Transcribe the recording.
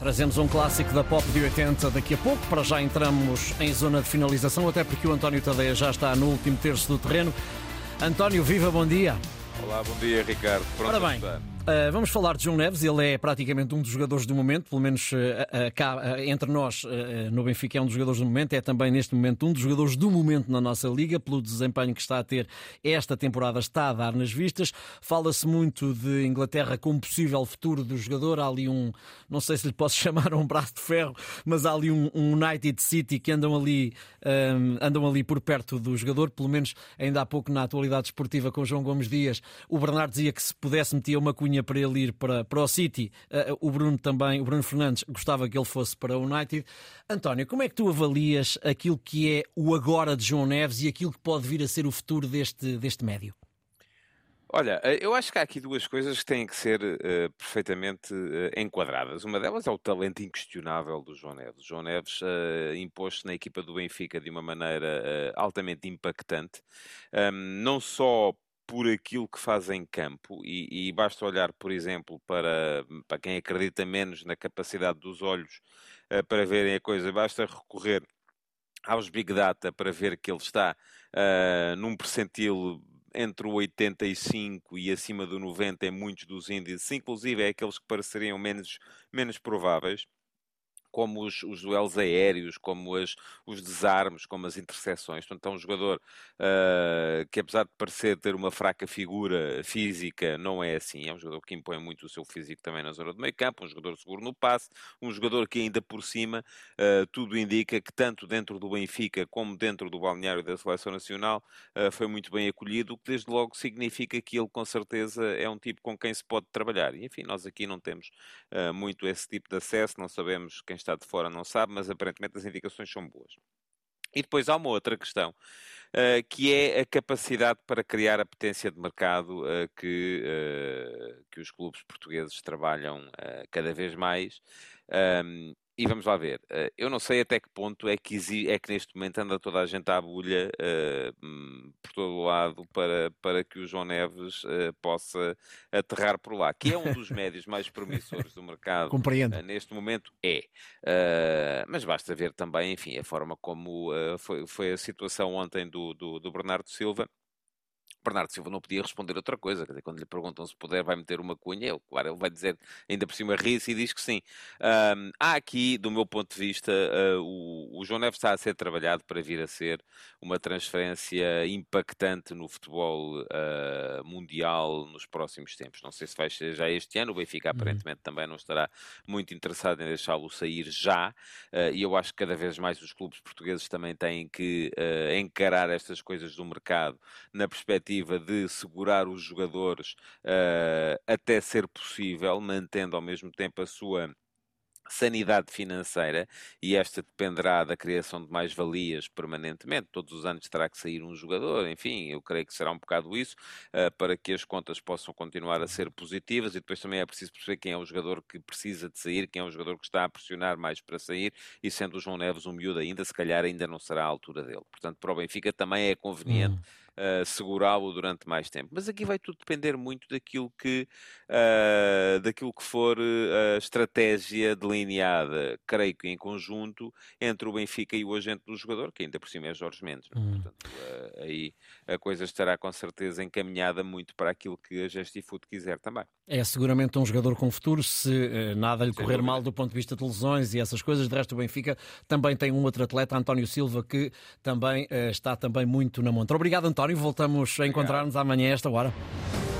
Trazemos um clássico da pop de 80 daqui a pouco. Para já entramos em zona de finalização, até porque o António Tadeia já está no último terço do terreno. António, viva, bom dia. Olá, bom dia, Ricardo. Pronto Ora bem, Uh, vamos falar de João Neves, ele é praticamente um dos jogadores do momento, pelo menos uh, uh, cá entre nós no Benfica é um dos jogadores do momento, é também neste momento um dos jogadores do momento na nossa liga, pelo desempenho que está a ter esta temporada, está a dar nas vistas. Fala-se muito de Inglaterra como possível futuro do jogador, há ali um, não sei se lhe posso chamar um braço de ferro, mas há ali um, um United City que andam ali, um, andam ali por perto do jogador, pelo menos ainda há pouco na atualidade esportiva com João Gomes Dias, o Bernardo dizia que se pudesse meter uma cunha para ele ir para, para o City. Uh, o Bruno também, o Bruno Fernandes, gostava que ele fosse para o United. António, como é que tu avalias aquilo que é o agora de João Neves e aquilo que pode vir a ser o futuro deste, deste médio? Olha, eh, eu acho que há aqui duas coisas que têm que ser uh, perfeitamente uh, enquadradas. Uma delas é o talento inquestionável do João Neves. O João Neves uh, impôs-se na equipa do Benfica de uma maneira altamente impactante, um, não só por aquilo que faz em campo, e, e, basta olhar, por exemplo, para, para quem acredita menos na capacidade dos olhos uh, para verem a coisa, basta recorrer aos Big Data para ver que ele está uh, num percentil entre o 85 e acima do 90 em muitos dos índices, inclusive é aqueles que pareceriam menos, menos prováveis como os, os duelos aéreos, como as, os desarmes, como as interseções. Portanto, é um jogador uh, que, apesar de parecer ter uma fraca figura física, não é assim. É um jogador que impõe muito o seu físico também na zona do meio campo, um jogador seguro no passe, um jogador que ainda por cima uh, tudo indica que tanto dentro do Benfica como dentro do balneário da Seleção Nacional uh, foi muito bem acolhido, o que desde logo significa que ele com certeza é um tipo com quem se pode trabalhar. E, enfim, nós aqui não temos muito esse tipo de acesso, não sabemos quem está de fora não sabe, mas aparentemente as indicações são boas. E depois há uma outra questão, uh, que é a capacidade para criar a potência de mercado uh, que, uh, que os clubes portugueses trabalham cada vez mais. Um, e vamos lá ver. Eh, eu não sei até que ponto é que, é que neste momento anda toda a gente à agulha uh, por todo o lado para, para que o João Neves uh, possa aterrar por lá, que é um dos médios mais promissores do mercado. Compreendo. Uh, neste momento é. mas basta ver também, enfim, a forma como foi, foi a situação ontem do, do, do Bernardo Silva Bernardo Silva não podia responder outra coisa. Dizer, quando lhe perguntam se puder, vai meter uma cunha, ele, claro, ele vai dizer, ainda por cima ri-se e diz que sim. Um, há aqui, do meu ponto de vista, uh, o, o, João Neves está a ser trabalhado para vir a ser uma transferência impactante no futebol uh, mundial nos próximos tempos. Não sei se vai ser já este ano, o Benfica uhum. aparentemente também não estará muito interessado em deixá-lo sair já, uh, e eu acho que cada vez mais os clubes portugueses também têm que encarar estas coisas do mercado na perspectiva perspectiva de segurar os jogadores uh, até ser possível, mantendo ao mesmo tempo a sua sanidade financeira e esta dependerá da criação de mais valias permanentemente. Todos os anos terá que sair um jogador, enfim, eu creio que será um bocado isso uh, para que as contas possam continuar a ser positivas e depois também é preciso perceber quem é o jogador que precisa de sair, quem é o jogador que está a pressionar mais para sair e sendo o João Neves um miúdo ainda, se calhar ainda não será a altura dele. Portanto, para o Benfica também é conveniente hum uh, segurá-lo durante mais tempo. Mas aqui vai tudo depender muito daquilo que, uh, daquilo que for eh, a estratégia delineada, creio que em conjunto, entre o Benfica e o agente do jogador, que ainda por cima é Jorge Mendes. É? Hum. Portanto, uh, aí a coisa estará com certeza encaminhada muito para aquilo que a Gestifoot quiser também. É seguramente um jogador com futuro, se nada lhe Sem correr dúvida. mal do ponto de vista de lesões e essas coisas. De resto, o Benfica também tem um outro atleta, António Silva, que também está também muito na montra. Obrigado, António. Voltamos a encontrar-nos amanhã a esta hora.